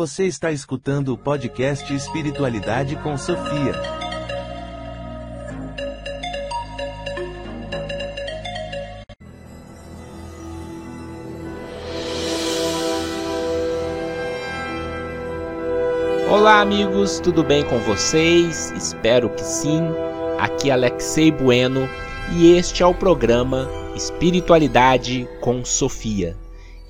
Você está escutando o podcast Espiritualidade com Sofia. Olá, amigos, tudo bem com vocês? Espero que sim. Aqui é Alexei Bueno e este é o programa Espiritualidade com Sofia.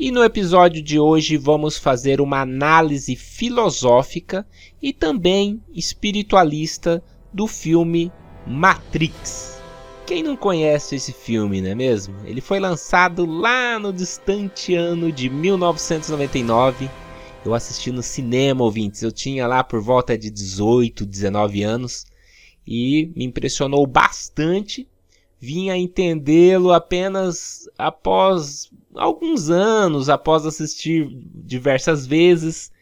E no episódio de hoje vamos fazer uma análise filosófica e também espiritualista do filme Matrix. Quem não conhece esse filme, não é mesmo? Ele foi lançado lá no distante ano de 1999. Eu assisti no cinema, ouvintes. Eu tinha lá por volta de 18, 19 anos e me impressionou bastante. Vim a entendê-lo apenas após alguns anos após assistir diversas vezes.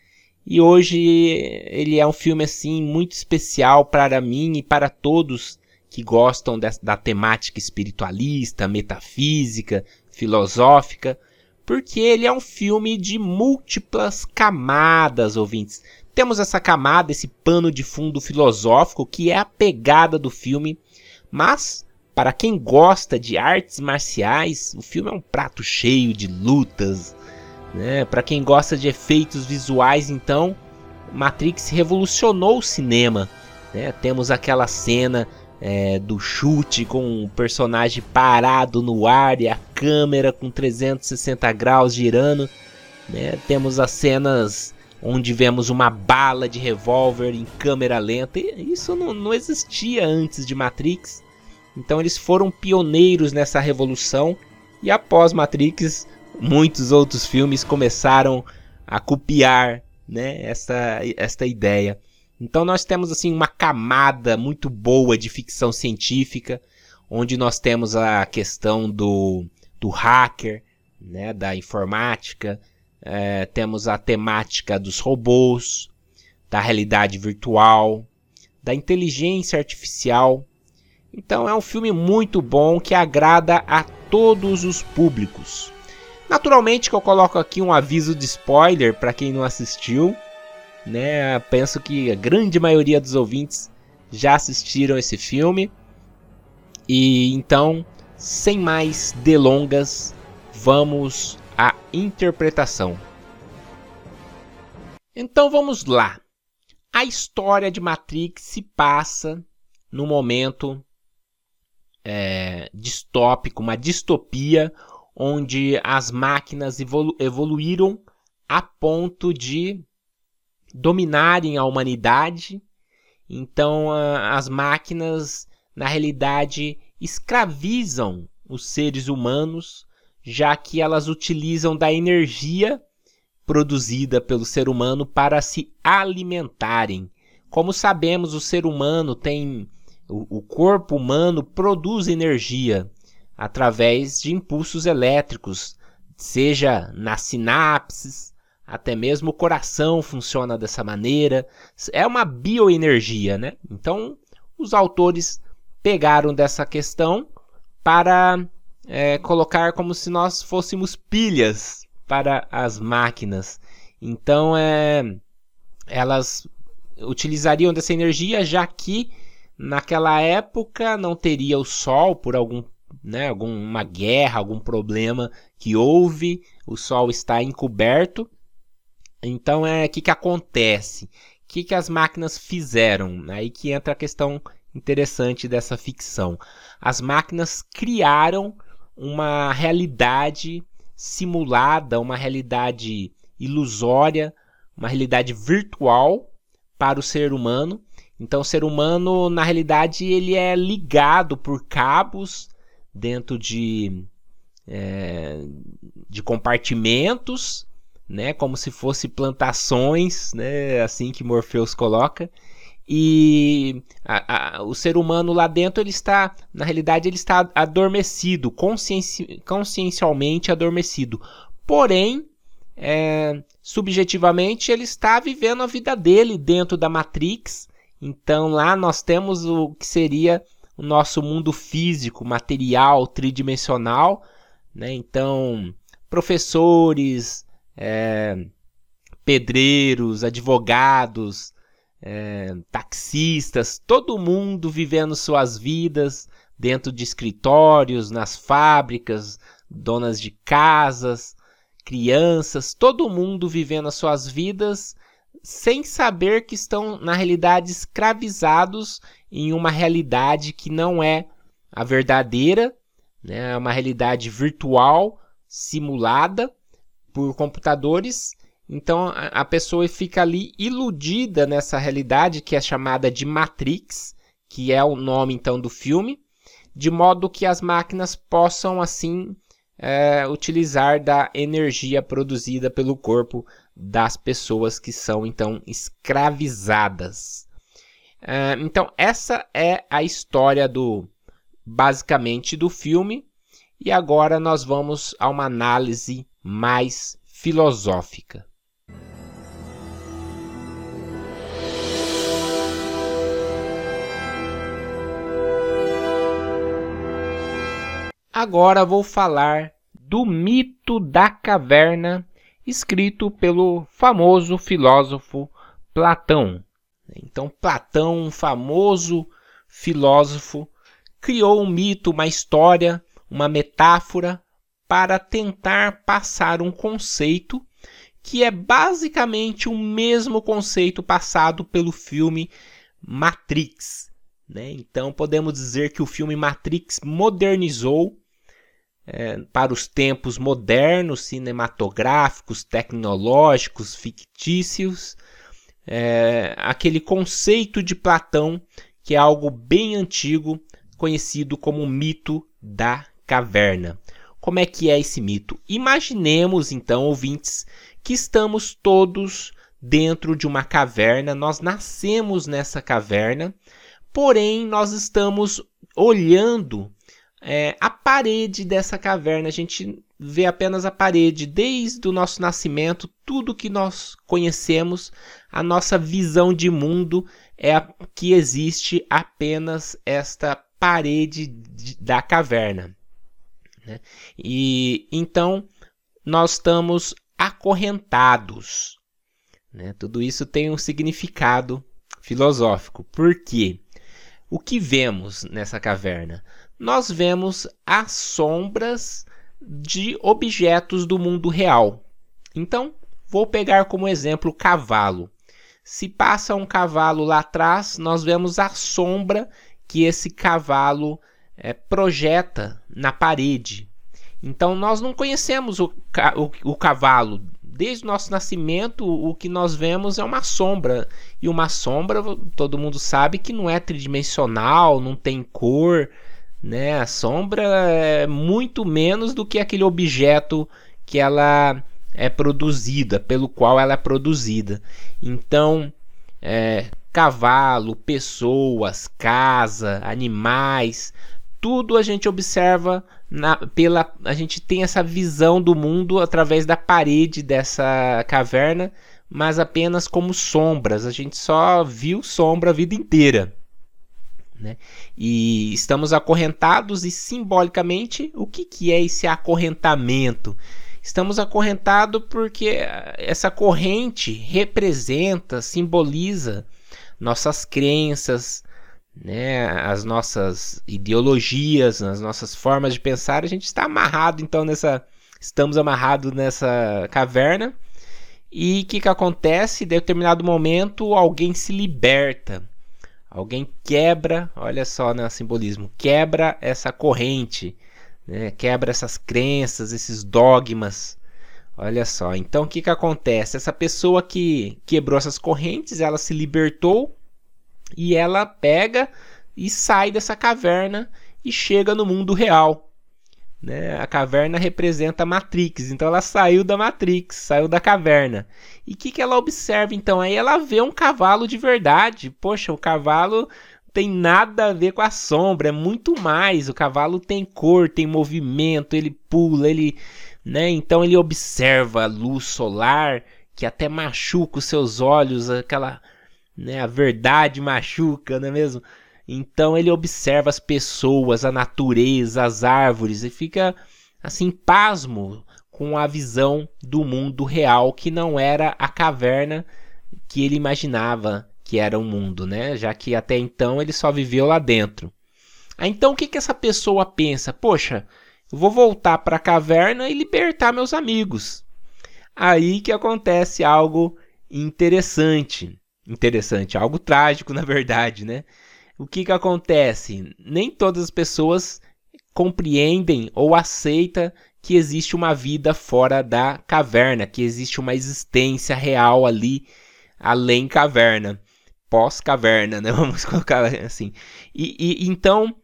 E hoje ele é um filme assim muito especial para mim e para todos que gostam de, da temática espiritualista, metafísica, filosófica, porque ele é um filme de múltiplas camadas, ouvintes. Temos essa camada, esse pano de fundo filosófico que é a pegada do filme, mas para quem gosta de artes marciais, o filme é um prato cheio de lutas. Né? Para quem gosta de efeitos visuais, então, Matrix revolucionou o cinema. Né? Temos aquela cena é, do chute com o personagem parado no ar e a câmera com 360 graus girando. Né? Temos as cenas onde vemos uma bala de revólver em câmera lenta. Isso não, não existia antes de Matrix. Então eles foram pioneiros nessa revolução e após Matrix, muitos outros filmes começaram a copiar, né, essa esta ideia. Então nós temos assim uma camada muito boa de ficção científica, onde nós temos a questão do, do hacker, né, da informática, é, temos a temática dos robôs, da realidade virtual, da inteligência artificial, então é um filme muito bom que agrada a todos os públicos. Naturalmente que eu coloco aqui um aviso de spoiler para quem não assistiu, né? Penso que a grande maioria dos ouvintes já assistiram esse filme. E então, sem mais delongas, vamos à interpretação. Então vamos lá. A história de Matrix se passa no momento é, distópico, uma distopia, onde as máquinas evolu evoluíram a ponto de dominarem a humanidade. Então, a, as máquinas, na realidade, escravizam os seres humanos, já que elas utilizam da energia produzida pelo ser humano para se alimentarem. Como sabemos, o ser humano tem o, corpo humano produz energia através de impulsos elétricos, seja nas sinapses, até mesmo o coração funciona dessa maneira. É uma bioenergia, né? Então, os autores pegaram dessa questão para é, colocar como se nós fôssemos pilhas para as máquinas. Então, é, elas utilizariam dessa energia já que Naquela época não teria o Sol por algum, né, alguma guerra, algum problema que houve, o Sol está encoberto. Então é o que, que acontece? O que, que as máquinas fizeram? Aí que entra a questão interessante dessa ficção. As máquinas criaram uma realidade simulada, uma realidade ilusória, uma realidade virtual para o ser humano então, o ser humano, na realidade, ele é ligado por cabos dentro de, é, de compartimentos, né, como se fosse plantações, né, assim que Morpheus coloca. E a, a, o ser humano lá dentro ele está, na realidade, ele está adormecido, conscienci, consciencialmente adormecido. Porém, é, subjetivamente, ele está vivendo a vida dele dentro da Matrix então lá nós temos o que seria o nosso mundo físico, material, tridimensional. Né? Então, professores, é, pedreiros, advogados, é, taxistas, todo mundo vivendo suas vidas dentro de escritórios, nas fábricas, donas de casas, crianças, todo mundo vivendo as suas vidas sem saber que estão, na realidade, escravizados em uma realidade que não é a verdadeira, né? é uma realidade virtual, simulada por computadores. Então a pessoa fica ali iludida nessa realidade que é chamada de Matrix, que é o nome então do filme, de modo que as máquinas possam assim é, utilizar da energia produzida pelo corpo das pessoas que são então escravizadas. É, então essa é a história do basicamente do filme e agora nós vamos a uma análise mais filosófica. Agora vou falar do mito da caverna, escrito pelo famoso filósofo Platão. Então, Platão, um famoso filósofo, criou um mito, uma história, uma metáfora para tentar passar um conceito que é basicamente o mesmo conceito passado pelo filme Matrix. Né? Então podemos dizer que o filme Matrix modernizou é, para os tempos modernos, cinematográficos, tecnológicos, fictícios, é, aquele conceito de Platão que é algo bem antigo, conhecido como o mito da caverna. Como é que é esse mito? Imaginemos então, ouvintes, que estamos todos dentro de uma caverna, nós nascemos nessa caverna, porém nós estamos olhando é, a parede dessa caverna. A gente vê apenas a parede. Desde o nosso nascimento, tudo que nós conhecemos, a nossa visão de mundo é a, que existe apenas esta parede de, da caverna. Né? E então nós estamos acorrentados. Né? Tudo isso tem um significado filosófico. Por quê? O que vemos nessa caverna? Nós vemos as sombras de objetos do mundo real. Então, vou pegar como exemplo o cavalo. Se passa um cavalo lá atrás, nós vemos a sombra que esse cavalo é, projeta na parede. Então, nós não conhecemos o, o, o cavalo. Desde o nosso nascimento, o que nós vemos é uma sombra. E uma sombra, todo mundo sabe que não é tridimensional, não tem cor, né? A sombra é muito menos do que aquele objeto que ela é produzida, pelo qual ela é produzida. Então, é, cavalo, pessoas, casa, animais, tudo a gente observa na, pela a gente tem essa visão do mundo através da parede dessa caverna, mas apenas como sombras. A gente só viu sombra a vida inteira. Né? E estamos acorrentados e simbolicamente o que, que é esse acorrentamento? Estamos acorrentados porque essa corrente representa, simboliza nossas crenças, né, as nossas ideologias, as nossas formas de pensar. A gente está amarrado então nessa, estamos amarrados nessa caverna. E o que, que acontece? Em determinado momento alguém se liberta Alguém quebra, olha só né, simbolismo, quebra essa corrente, né, quebra essas crenças, esses dogmas. Olha só, então o que, que acontece? Essa pessoa que quebrou essas correntes, ela se libertou e ela pega e sai dessa caverna e chega no mundo real. Né? A caverna representa a Matrix, então ela saiu da Matrix, saiu da caverna. E o que, que ela observa então? Aí ela vê um cavalo de verdade. Poxa, o cavalo tem nada a ver com a sombra, é muito mais. O cavalo tem cor, tem movimento, ele pula, ele, né? Então ele observa a luz solar que até machuca os seus olhos, aquela, né, a verdade machuca, não é mesmo? Então ele observa as pessoas, a natureza, as árvores e fica assim pasmo com a visão do mundo real, que não era a caverna que ele imaginava que era o um mundo, né? Já que até então ele só viveu lá dentro. Aí, então o que, que essa pessoa pensa? Poxa, eu vou voltar para a caverna e libertar meus amigos. Aí que acontece algo interessante. Interessante, algo trágico, na verdade, né? O que, que acontece? Nem todas as pessoas compreendem ou aceitam que existe uma vida fora da caverna, que existe uma existência real ali além caverna, pós-caverna, né? Vamos colocar assim. E, e então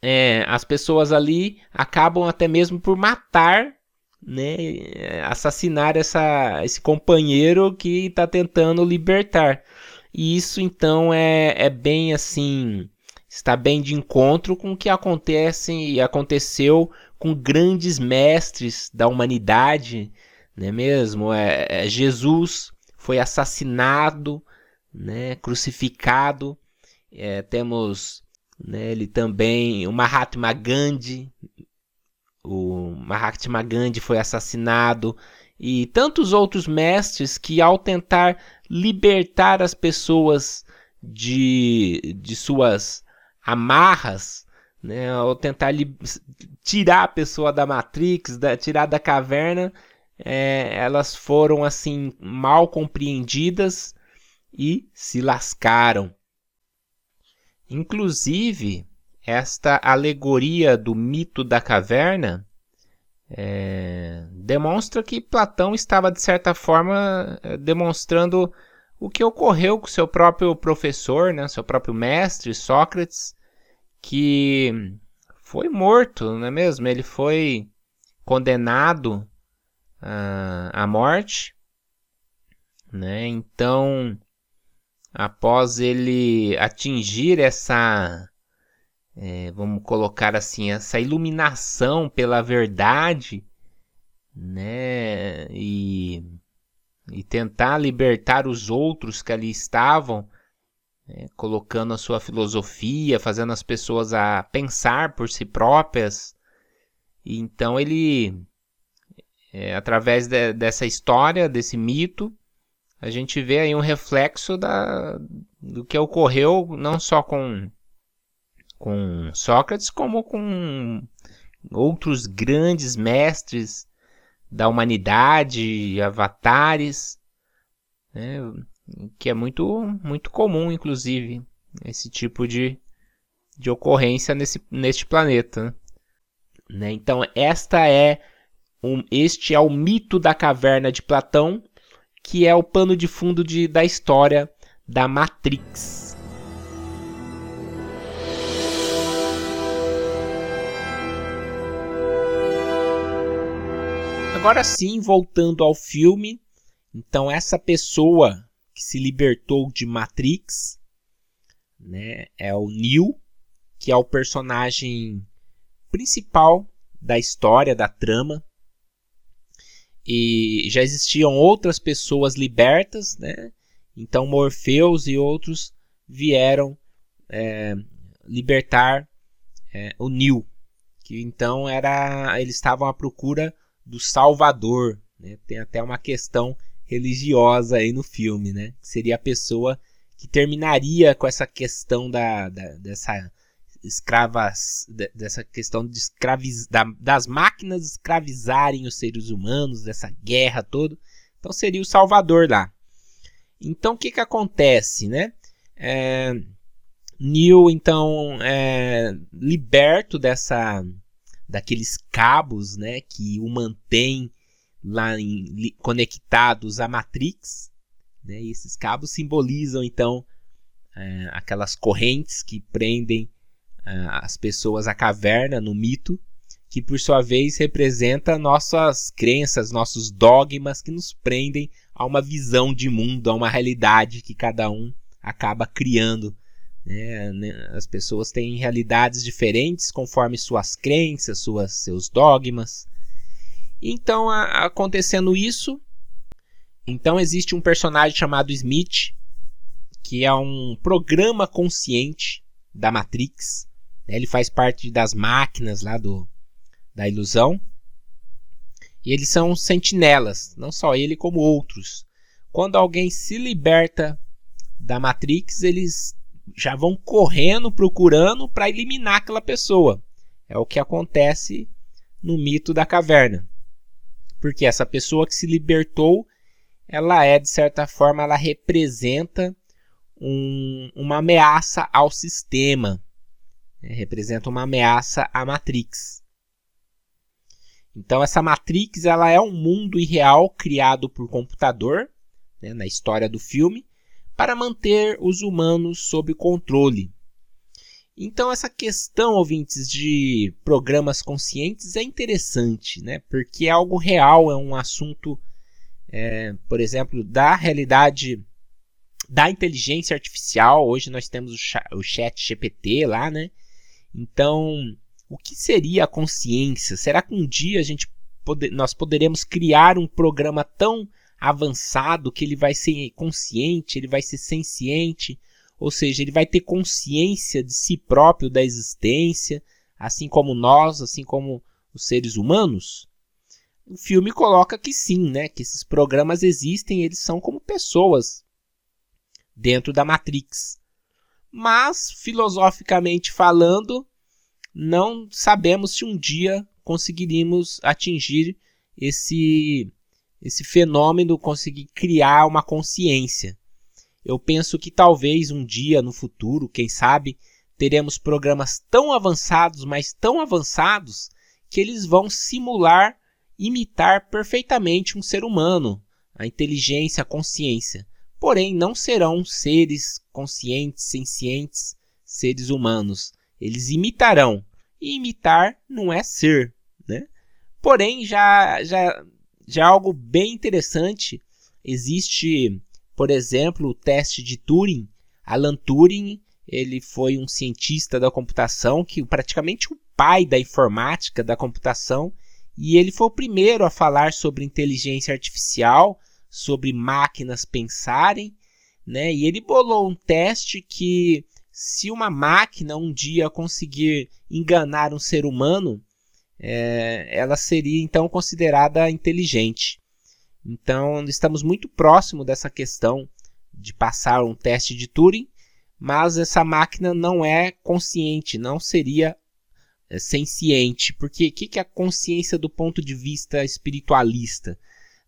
é, as pessoas ali acabam até mesmo por matar, né? Assassinar essa, esse companheiro que está tentando libertar. E isso então é, é bem assim está bem de encontro com o que acontece e aconteceu com grandes mestres da humanidade, não é mesmo? É, é Jesus foi assassinado, né, crucificado. É, temos né, ele também, o Mahatma Gandhi, o Mahatma Gandhi foi assassinado e tantos outros mestres que ao tentar libertar as pessoas de, de suas amarras, né, ao tentar tirar a pessoa da Matrix, da, tirar da caverna, é, elas foram assim mal compreendidas e se lascaram. Inclusive, esta alegoria do mito da caverna é, demonstra que Platão estava, de certa forma, é, demonstrando o que ocorreu com seu próprio professor, né, seu próprio mestre, Sócrates, que foi morto, não é mesmo? Ele foi condenado uh, à morte, né? Então, após ele atingir essa, é, vamos colocar assim, essa iluminação pela verdade, né? E, e tentar libertar os outros que ali estavam, né? colocando a sua filosofia, fazendo as pessoas a pensar por si próprias. E então ele, é, através de, dessa história, desse mito, a gente vê aí um reflexo da, do que ocorreu não só com, com Sócrates, como com outros grandes mestres da humanidade, avatares, né, que é muito, muito comum, inclusive, esse tipo de, de ocorrência nesse, neste planeta. Né? Então, esta é um, este é o mito da caverna de Platão, que é o pano de fundo de, da história da Matrix. Agora sim, voltando ao filme, então essa pessoa que se libertou de Matrix, né, é o Neo, que é o personagem principal da história, da trama, e já existiam outras pessoas libertas, né? Então Morpheus e outros vieram é, libertar é, o Neo, que então era eles estavam à procura do Salvador. Né? Tem até uma questão religiosa aí no filme, né? Que seria a pessoa que terminaria com essa questão da, da dessa escravas dessa questão de escraviz, da, das máquinas escravizarem os seres humanos, dessa guerra toda. Então seria o Salvador lá. Então o que que acontece, né? É, Neil então é liberto dessa daqueles cabos, né, que o mantém lá em, conectados à Matrix, né? E esses cabos simbolizam então é, aquelas correntes que prendem as pessoas à caverna no mito, que por sua vez representa nossas crenças, nossos dogmas que nos prendem a uma visão de mundo, a uma realidade que cada um acaba criando. Né? né? As pessoas têm realidades diferentes conforme suas crenças, suas, seus dogmas. Então, a, acontecendo isso, então existe um personagem chamado Smith, que é um programa consciente da Matrix, né? Ele faz parte das máquinas lá do, da ilusão. E eles são sentinelas, não só ele como outros. Quando alguém se liberta da Matrix, eles já vão correndo procurando para eliminar aquela pessoa. É o que acontece no mito da caverna. Porque essa pessoa que se libertou, ela é de certa forma, ela representa um, uma ameaça ao sistema, é, representa uma ameaça à Matrix. Então essa Matrix ela é um mundo irreal criado por computador, né, na história do filme, para manter os humanos sob controle. Então essa questão, ouvintes, de programas conscientes é interessante, né? Porque é algo real, é um assunto, é, por exemplo, da realidade da inteligência artificial. Hoje nós temos o chat, GPT lá, né? Então, o que seria a consciência? Será que um dia a gente pode, nós poderemos criar um programa tão avançado que ele vai ser consciente, ele vai ser senciente, ou seja, ele vai ter consciência de si próprio, da existência, assim como nós, assim como os seres humanos? O filme coloca que sim, né? Que esses programas existem, eles são como pessoas dentro da Matrix. Mas, filosoficamente falando, não sabemos se um dia conseguiríamos atingir esse, esse fenômeno, conseguir criar uma consciência. Eu penso que talvez um dia no futuro, quem sabe, teremos programas tão avançados, mas tão avançados, que eles vão simular, imitar perfeitamente um ser humano, a inteligência, a consciência porém não serão seres conscientes, sencientes, seres humanos. Eles imitarão. E imitar não é ser, né? Porém, já, já, já algo bem interessante. Existe, por exemplo, o teste de Turing. Alan Turing, ele foi um cientista da computação, que praticamente o pai da informática, da computação, e ele foi o primeiro a falar sobre inteligência artificial, sobre máquinas pensarem, né? E ele bolou um teste que se uma máquina um dia conseguir enganar um ser humano, é, ela seria então considerada inteligente. Então estamos muito próximo dessa questão de passar um teste de Turing, mas essa máquina não é consciente, não seria é, senciente, porque o que, que é a consciência do ponto de vista espiritualista?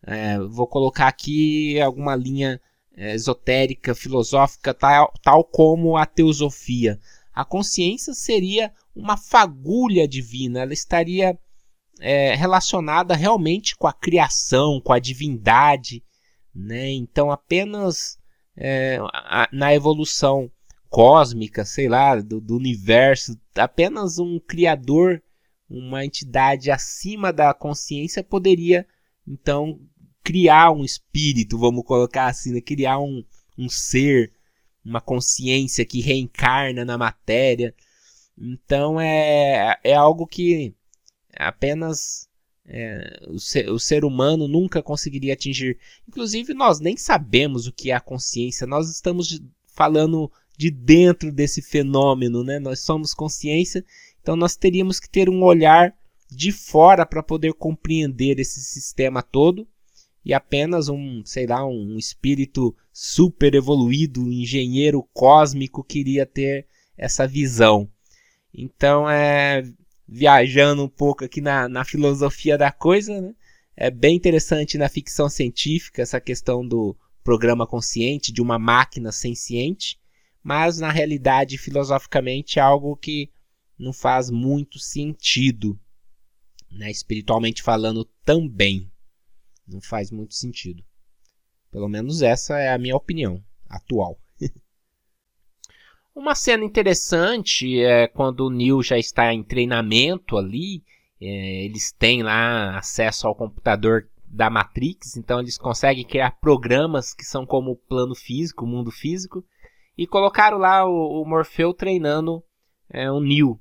É, vou colocar aqui alguma linha é, esotérica, filosófica, tal, tal como a teosofia. A consciência seria uma fagulha divina, ela estaria é, relacionada realmente com a criação, com a divindade. Né? Então, apenas é, a, na evolução cósmica, sei lá, do, do universo, apenas um criador, uma entidade acima da consciência poderia então criar um espírito, vamos colocar assim, né? criar um, um ser, uma consciência que reencarna na matéria. Então é, é algo que apenas é, o, ser, o ser humano nunca conseguiria atingir. Inclusive, nós nem sabemos o que é a consciência, nós estamos falando de dentro desse fenômeno, né? Nós somos consciência, então nós teríamos que ter um olhar de fora para poder compreender esse sistema todo e apenas um, sei lá, um espírito super evoluído, um engenheiro cósmico queria ter essa visão. Então, é viajando um pouco aqui na, na filosofia da coisa, né? é bem interessante na ficção científica essa questão do programa consciente, de uma máquina senciente, mas na realidade, filosoficamente, é algo que não faz muito sentido, né? espiritualmente falando também. Não faz muito sentido. Pelo menos essa é a minha opinião atual. Uma cena interessante é quando o Neil já está em treinamento ali. É, eles têm lá acesso ao computador da Matrix, então eles conseguem criar programas que são como o plano físico, o mundo físico, e colocaram lá o, o Morfeu treinando é, o Neil.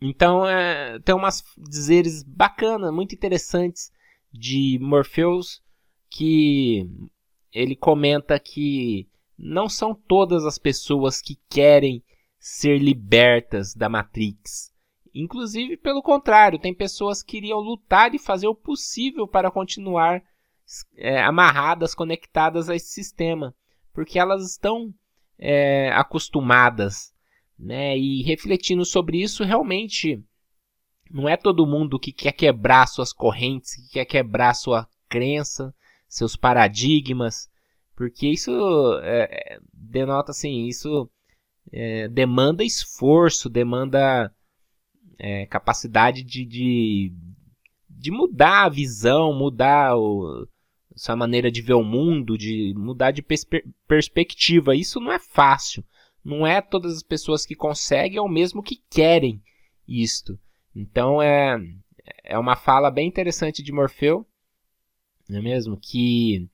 Então é, tem umas dizeres bacanas, muito interessantes de Morpheus que ele comenta que não são todas as pessoas que querem ser libertas da Matrix. inclusive pelo contrário, tem pessoas que iriam lutar e fazer o possível para continuar é, amarradas, conectadas a esse sistema, porque elas estão é, acostumadas, né? E refletindo sobre isso, realmente não é todo mundo que quer quebrar suas correntes, que quer quebrar sua crença, seus paradigmas, porque isso é, denota assim, isso é, demanda esforço, demanda é, capacidade de, de, de, mudar a visão, mudar o, sua maneira de ver o mundo, de mudar de perspe perspectiva. Isso não é fácil. Não é todas as pessoas que conseguem ou mesmo que querem isto. Então é, é uma fala bem interessante de Morfeu, não é mesmo? Que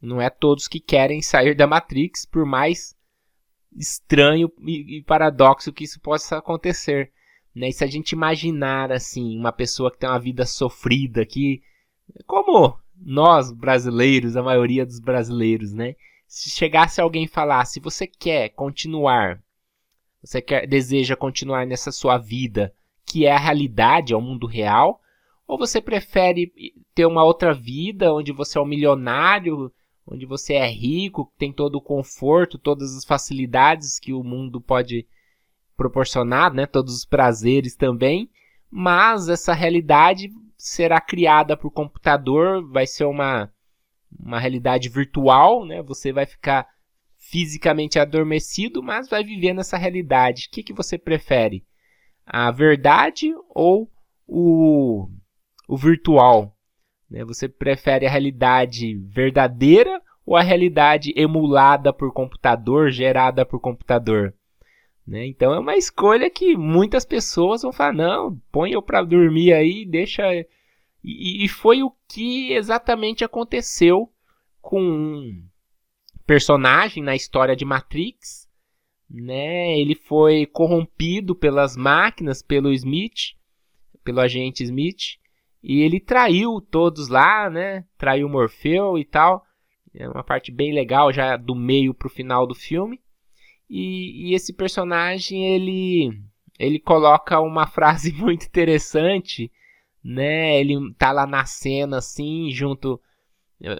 não é todos que querem sair da Matrix, por mais estranho e, paradoxo que isso possa acontecer. Né? E se a gente imaginar assim, uma pessoa que tem uma vida sofrida, que como nós brasileiros, a maioria dos brasileiros, né? Se chegasse alguém e falasse, você quer continuar, você quer, deseja continuar nessa sua vida, que é a realidade, é o mundo real, ou você prefere ter uma outra vida onde você é um milionário, onde você é rico, tem todo o conforto, todas as facilidades que o mundo pode proporcionar, né? Todos os prazeres também, mas essa realidade será criada por computador, vai ser uma uma realidade virtual, né? Você vai ficar fisicamente adormecido, mas vai viver nessa realidade. O que, que você prefere? A verdade ou o, o virtual? Né? Você prefere a realidade verdadeira ou a realidade emulada por computador, gerada por computador? Né? Então é uma escolha que muitas pessoas vão falar: não, põe eu para dormir aí, deixa. E, e foi o que exatamente aconteceu com um personagem na história de Matrix. Né? Ele foi corrompido pelas máquinas, pelo Smith, pelo agente Smith, e ele traiu todos lá, né? Traiu Morfeu e tal. É uma parte bem legal já do meio pro final do filme. E, e esse personagem ele ele coloca uma frase muito interessante, né? Ele tá lá na cena assim, junto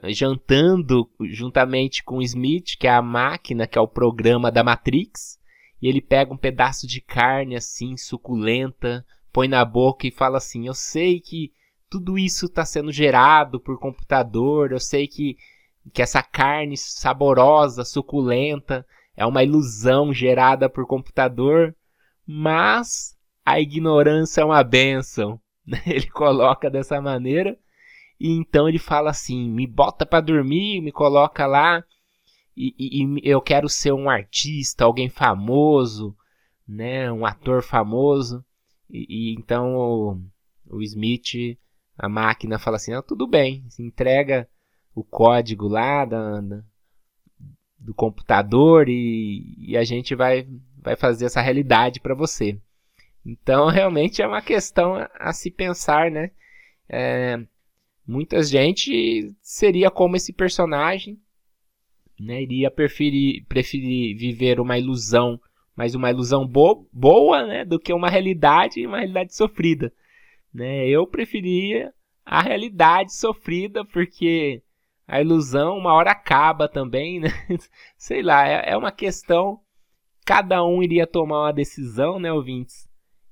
jantando juntamente com Smith, que é a máquina, que é o programa da Matrix, e ele pega um pedaço de carne assim suculenta, põe na boca e fala assim: "Eu sei que tudo isso está sendo gerado por computador. Eu sei que, que essa carne saborosa, suculenta, é uma ilusão gerada por computador, mas a ignorância é uma benção. Ele coloca dessa maneira. E então ele fala assim: me bota para dormir, me coloca lá. E, e, e, eu quero ser um artista, alguém famoso, né, um ator famoso. E, e então o, o Smith a máquina fala assim, ah, tudo bem, se entrega o código lá da, da, do computador e, e, a gente vai, vai fazer essa realidade para você. Então, realmente é uma questão a, a se pensar, né? É, muita gente seria como esse personagem, né? Iria preferir, preferir viver uma ilusão, mas uma ilusão bo boa, né? Do que uma realidade, uma realidade sofrida. Né? Eu preferia a realidade sofrida, porque a ilusão uma hora acaba também, né? Sei lá, é, é uma questão. Cada um iria tomar uma decisão, né, ouvintes?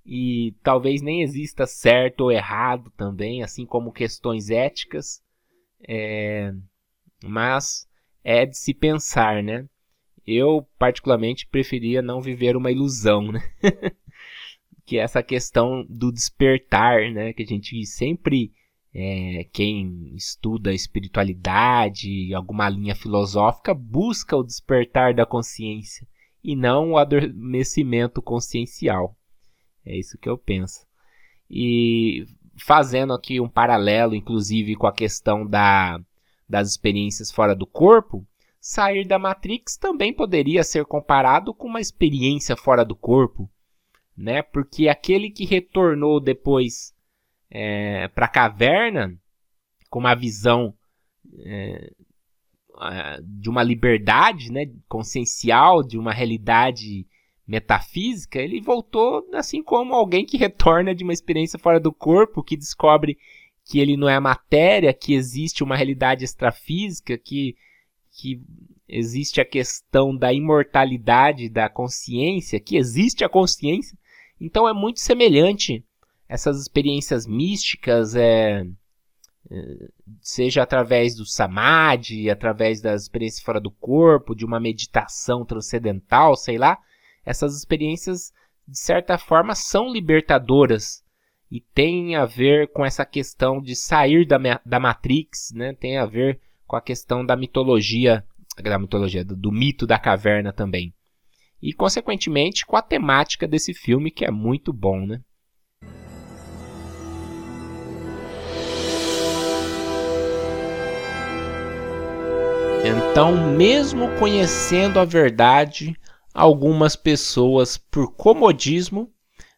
E talvez nem exista certo ou errado também, assim como questões éticas. É... Mas é de se pensar, né? Eu, particularmente, preferia não viver uma ilusão, né? que é essa questão do despertar, né? Que a gente sempre, é, quem estuda espiritualidade, alguma linha filosófica, busca o despertar da consciência e não o adormecimento consciencial. É isso que eu penso. E fazendo aqui um paralelo, inclusive, com a questão da, das experiências fora do corpo, sair da Matrix também poderia ser comparado com uma experiência fora do corpo né? Porque aquele que retornou depois é, para a caverna com uma visão é, de uma liberdade, né, consciencial, de uma realidade metafísica, ele voltou assim como alguém que retorna de uma experiência fora do corpo, que descobre que ele não é matéria, que existe uma realidade extrafísica, que, que existe a questão da imortalidade da consciência, que existe a consciência. Então é muito semelhante essas experiências místicas, é, é, seja através do samadhi, através das experiências fora do corpo, de uma meditação transcendental, sei lá, essas experiências de certa forma são libertadoras e tem a ver com essa questão de sair da, da Matrix, né? Tem a ver com a questão da mitologia, da mitologia, do, do mito da caverna também. E, consequentemente, com a temática desse filme, que é muito bom, né? Então, mesmo conhecendo a verdade, algumas pessoas, por comodismo,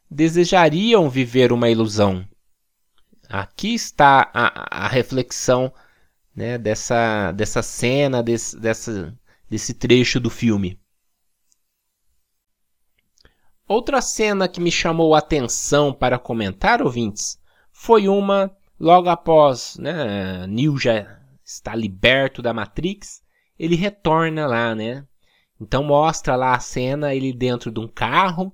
desejariam viver uma ilusão. Aqui está a, a reflexão né, dessa, dessa cena, desse, dessa, desse trecho do filme. Outra cena que me chamou a atenção para comentar, ouvintes, foi uma logo após né, Neo já está liberto da Matrix, ele retorna lá, né? Então mostra lá a cena, ele dentro de um carro,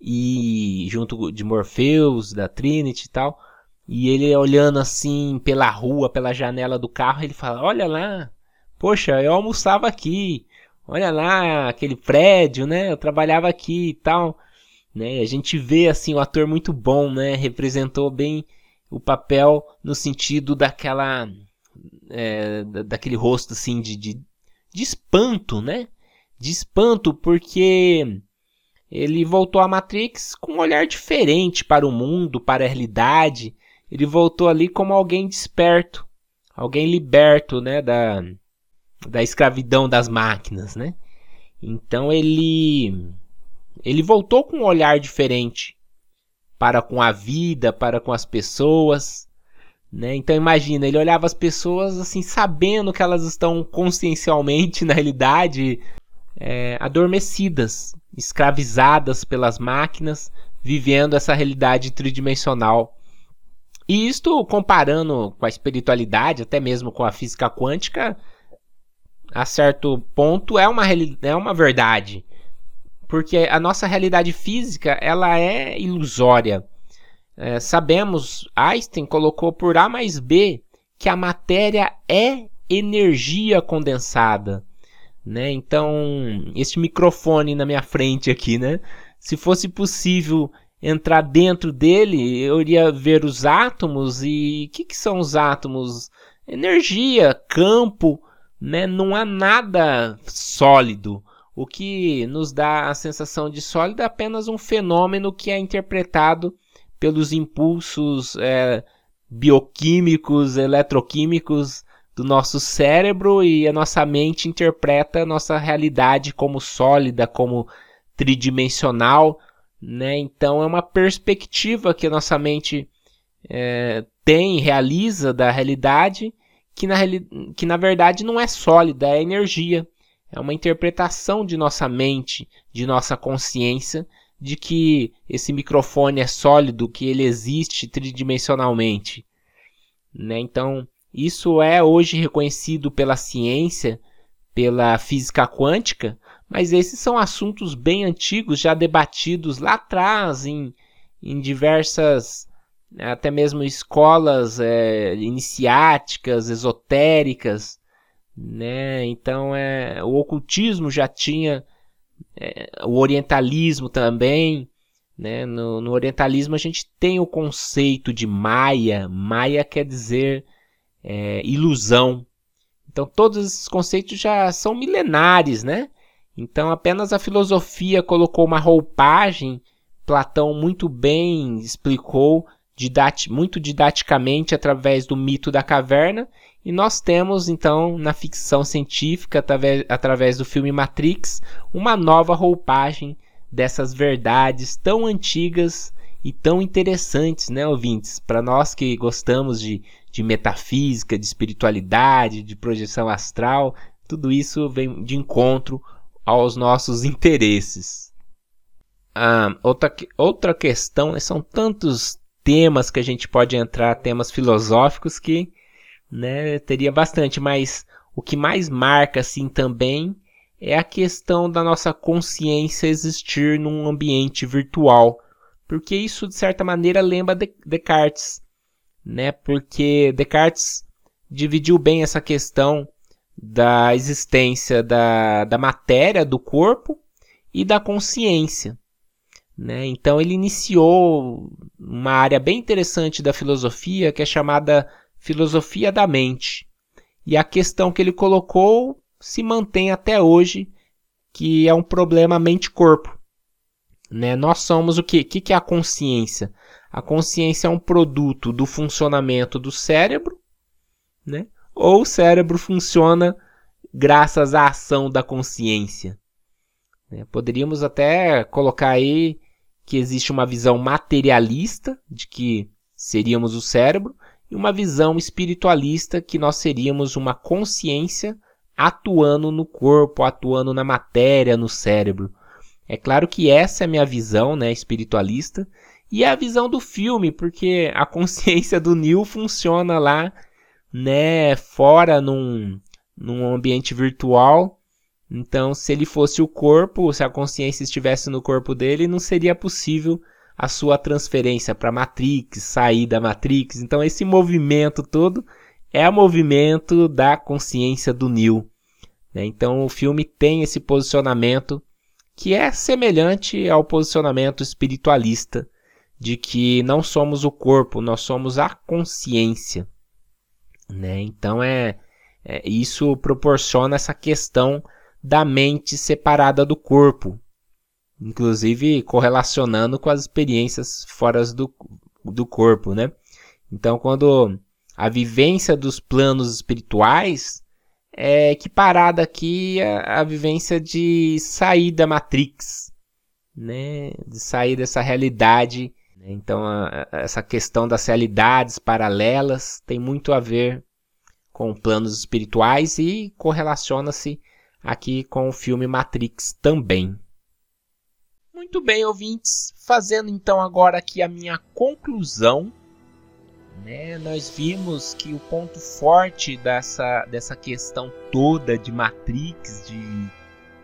e junto de Morpheus, da Trinity e tal. E ele olhando assim pela rua, pela janela do carro, ele fala: Olha lá, poxa, eu almoçava aqui. Olha lá aquele prédio, né? Eu trabalhava aqui e tal. Né? A gente vê assim o ator muito bom, né? Representou bem o papel no sentido daquela é, daquele rosto assim de, de, de espanto, né? De espanto porque ele voltou à Matrix com um olhar diferente para o mundo, para a realidade. Ele voltou ali como alguém desperto, alguém liberto, né, da, da escravidão das máquinas, né? Então ele ele voltou com um olhar diferente para com a vida, para com as pessoas, né? Então imagina, ele olhava as pessoas assim, sabendo que elas estão consciencialmente na realidade é, adormecidas, escravizadas pelas máquinas, vivendo essa realidade tridimensional. E isto comparando com a espiritualidade, até mesmo com a física quântica, a certo ponto é uma, é uma verdade. Porque a nossa realidade física ela é ilusória. É, sabemos, Einstein colocou por A mais B que a matéria é energia condensada né? Então, este microfone na minha frente aqui, né? Se fosse possível entrar dentro dele, eu iria ver os átomos e o que, que são os átomos? Energia, campo, né? Não há nada sólido. O que nos dá a sensação de sólido é apenas um fenômeno que é interpretado pelos impulsos é, bioquímicos, eletroquímicos do nosso cérebro e a nossa mente interpreta a nossa realidade como sólida, como tridimensional, né? Então é uma perspectiva que a nossa mente é, tem, realiza da realidade, que na, que na verdade não é sólida, é energia. É uma interpretação de nossa mente, de nossa consciência, de que esse microfone é sólido, que ele existe tridimensionalmente. Né? Então, isso é hoje reconhecido pela ciência, pela física quântica, mas esses são assuntos bem antigos, já debatidos lá atrás em, em diversas, até mesmo escolas é, iniciáticas, esotéricas, né? Então é, o ocultismo já tinha, é, o orientalismo também, né? No, no orientalismo a gente tem o conceito de Maia. Maia quer dizer é, ilusão. Então todos esses conceitos já são milenares, né? Então apenas a filosofia colocou uma roupagem, Platão muito bem explicou didati muito didaticamente através do mito da caverna, e nós temos então na ficção científica, através, através do filme Matrix, uma nova roupagem dessas verdades tão antigas e tão interessantes, né, ouvintes? Para nós que gostamos de de metafísica, de espiritualidade, de projeção astral, tudo isso vem de encontro aos nossos interesses. ah, outra, outra questão, né, são tantos temas que a gente pode entrar, temas filosóficos que né, teria bastante, mas o que mais marca assim também é a questão da nossa consciência existir num ambiente virtual, porque isso de certa maneira lembra Descartes, né? Porque Descartes dividiu bem essa questão da existência da, da matéria do corpo e da consciência. Né? Então ele iniciou uma área bem interessante da filosofia que é chamada filosofia da mente. E a questão que ele colocou se mantém até hoje, que é um problema mente-corpo. Né? Nós somos o quê? O que é a consciência? A consciência é um produto do funcionamento do cérebro, né? ou o cérebro funciona graças à ação da consciência. Né? Poderíamos até colocar aí que existe uma visão materialista de que seríamos o cérebro e uma visão espiritualista que nós seríamos uma consciência atuando no corpo, atuando na matéria, no cérebro. É claro que essa é a minha visão, né, espiritualista, e é a visão do filme, porque a consciência do Neil funciona lá, né, fora num, num ambiente virtual. Então, se ele fosse o corpo, se a consciência estivesse no corpo dele, não seria possível a sua transferência para Matrix, sair da Matrix. Então, esse movimento todo é o movimento da consciência do Neil. Né? Então o filme tem esse posicionamento que é semelhante ao posicionamento espiritualista de que não somos o corpo, nós somos a consciência. Né? Então é, é isso proporciona essa questão da mente separada do corpo, inclusive correlacionando com as experiências fora do, do corpo, né? Então, quando a vivência dos planos espirituais é equiparada aqui à, vivência de sair da Matrix, né? de sair dessa realidade. Então, a, a, essa questão das realidades paralelas tem muito a ver com planos espirituais e correlaciona-se aqui com o filme Matrix também. Muito bem, ouvintes, fazendo então agora aqui a minha conclusão né, nós vimos que o ponto forte dessa, dessa questão toda de Matrix, de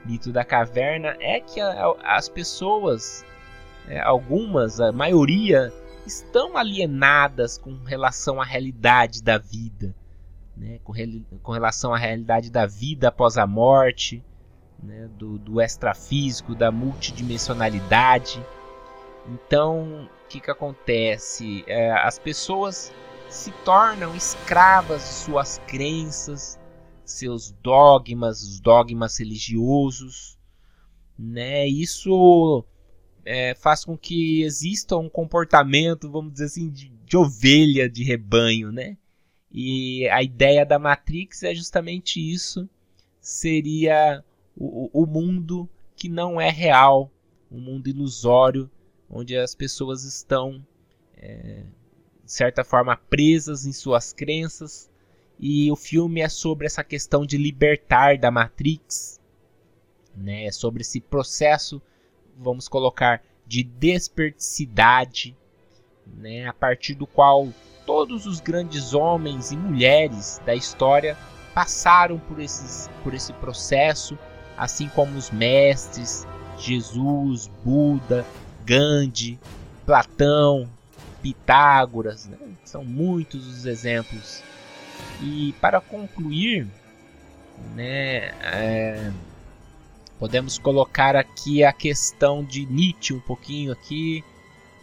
mito da caverna, é que a, as pessoas, é, algumas, a maioria, estão alienadas com relação à realidade da vida, né, com, com relação à realidade da vida após a morte, né, do, do extrafísico, da multidimensionalidade. Então, o que, que acontece? É, as pessoas se tornam escravas de suas crenças, seus dogmas, os dogmas religiosos, né? Isso é, faz com que exista um comportamento, vamos dizer assim, de, de ovelha de rebanho, né? E a ideia da Matrix é justamente isso. Seria o, o mundo que não é real, um mundo ilusório onde as pessoas estão, é, de certa forma, presas em suas crenças. E o filme é sobre essa questão de libertar da Matrix, né? É sobre esse processo, vamos colocar, de desperticidade, né? a partir do qual todos os grandes homens e mulheres da história passaram por, esses, por esse processo, assim como os mestres, Jesus, Buda, Gandhi, Platão, Pitágoras, né? são muitos os exemplos. E para concluir, né, é, podemos colocar aqui a questão de Nietzsche um pouquinho aqui,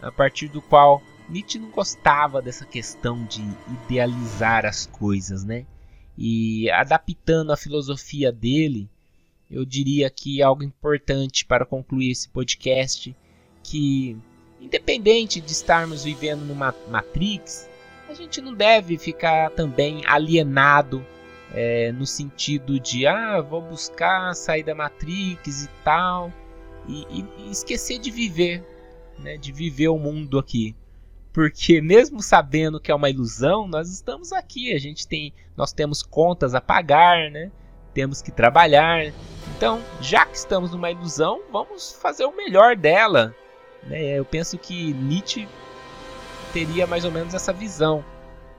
a partir do qual Nietzsche não gostava dessa questão de idealizar as coisas, né? E adaptando a filosofia dele, eu diria que algo importante para concluir esse podcast que, independente de estarmos vivendo numa Matrix, a gente não deve ficar também alienado é, no sentido de, ah, vou buscar sair da Matrix e tal, e, e, esquecer de viver, né, de viver o mundo aqui porque mesmo sabendo que é uma ilusão, nós estamos aqui, a gente tem, nós temos contas a pagar, né? Temos que trabalhar. Então, já que estamos numa ilusão, vamos fazer o melhor dela, Né? Eu penso que Nietzsche teria mais ou menos essa visão.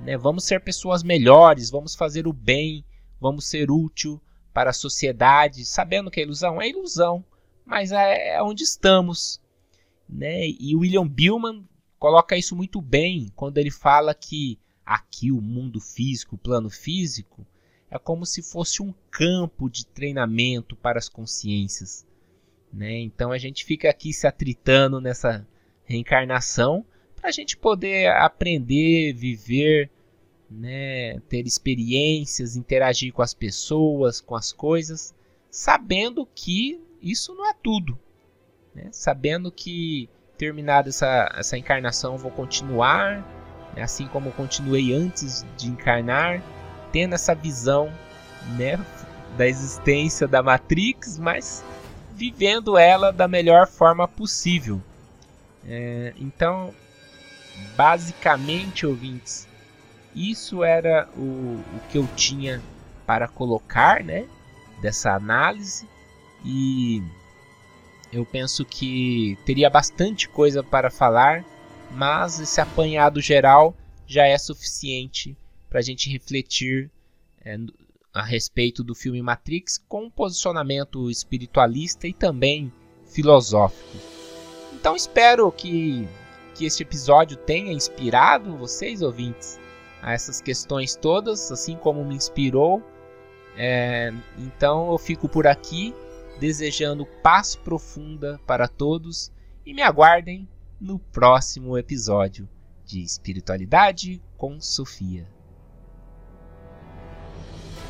Né? Vamos ser pessoas melhores, vamos fazer o bem, vamos ser útil para a sociedade, sabendo que é ilusão é ilusão, mas é, é onde estamos. Né? E William Billman coloca isso muito bem quando ele fala que aqui o mundo físico, o plano físico, é como se fosse um campo de treinamento para as consciências. Né? Então a gente fica aqui se atritando nessa reencarnação a gente poder aprender, viver, né? ter experiências, interagir com as pessoas, com as coisas, sabendo que isso não é tudo. Né? Sabendo que terminada essa, essa encarnação vou continuar, né? assim como continuei antes de encarnar, tendo essa visão né? da existência da Matrix, mas vivendo ela da melhor forma possível. É, então, basicamente, ouvintes, isso era o, o que eu tinha para colocar, né? Dessa análise e eu penso que teria bastante coisa para falar, mas esse apanhado geral já é suficiente para a gente refletir é, a respeito do filme Matrix com um posicionamento espiritualista e também filosófico. Então espero que, que este episódio tenha inspirado vocês, ouvintes, a essas questões todas, assim como me inspirou. É, então eu fico por aqui desejando paz profunda para todos e me aguardem no próximo episódio de Espiritualidade com Sofia.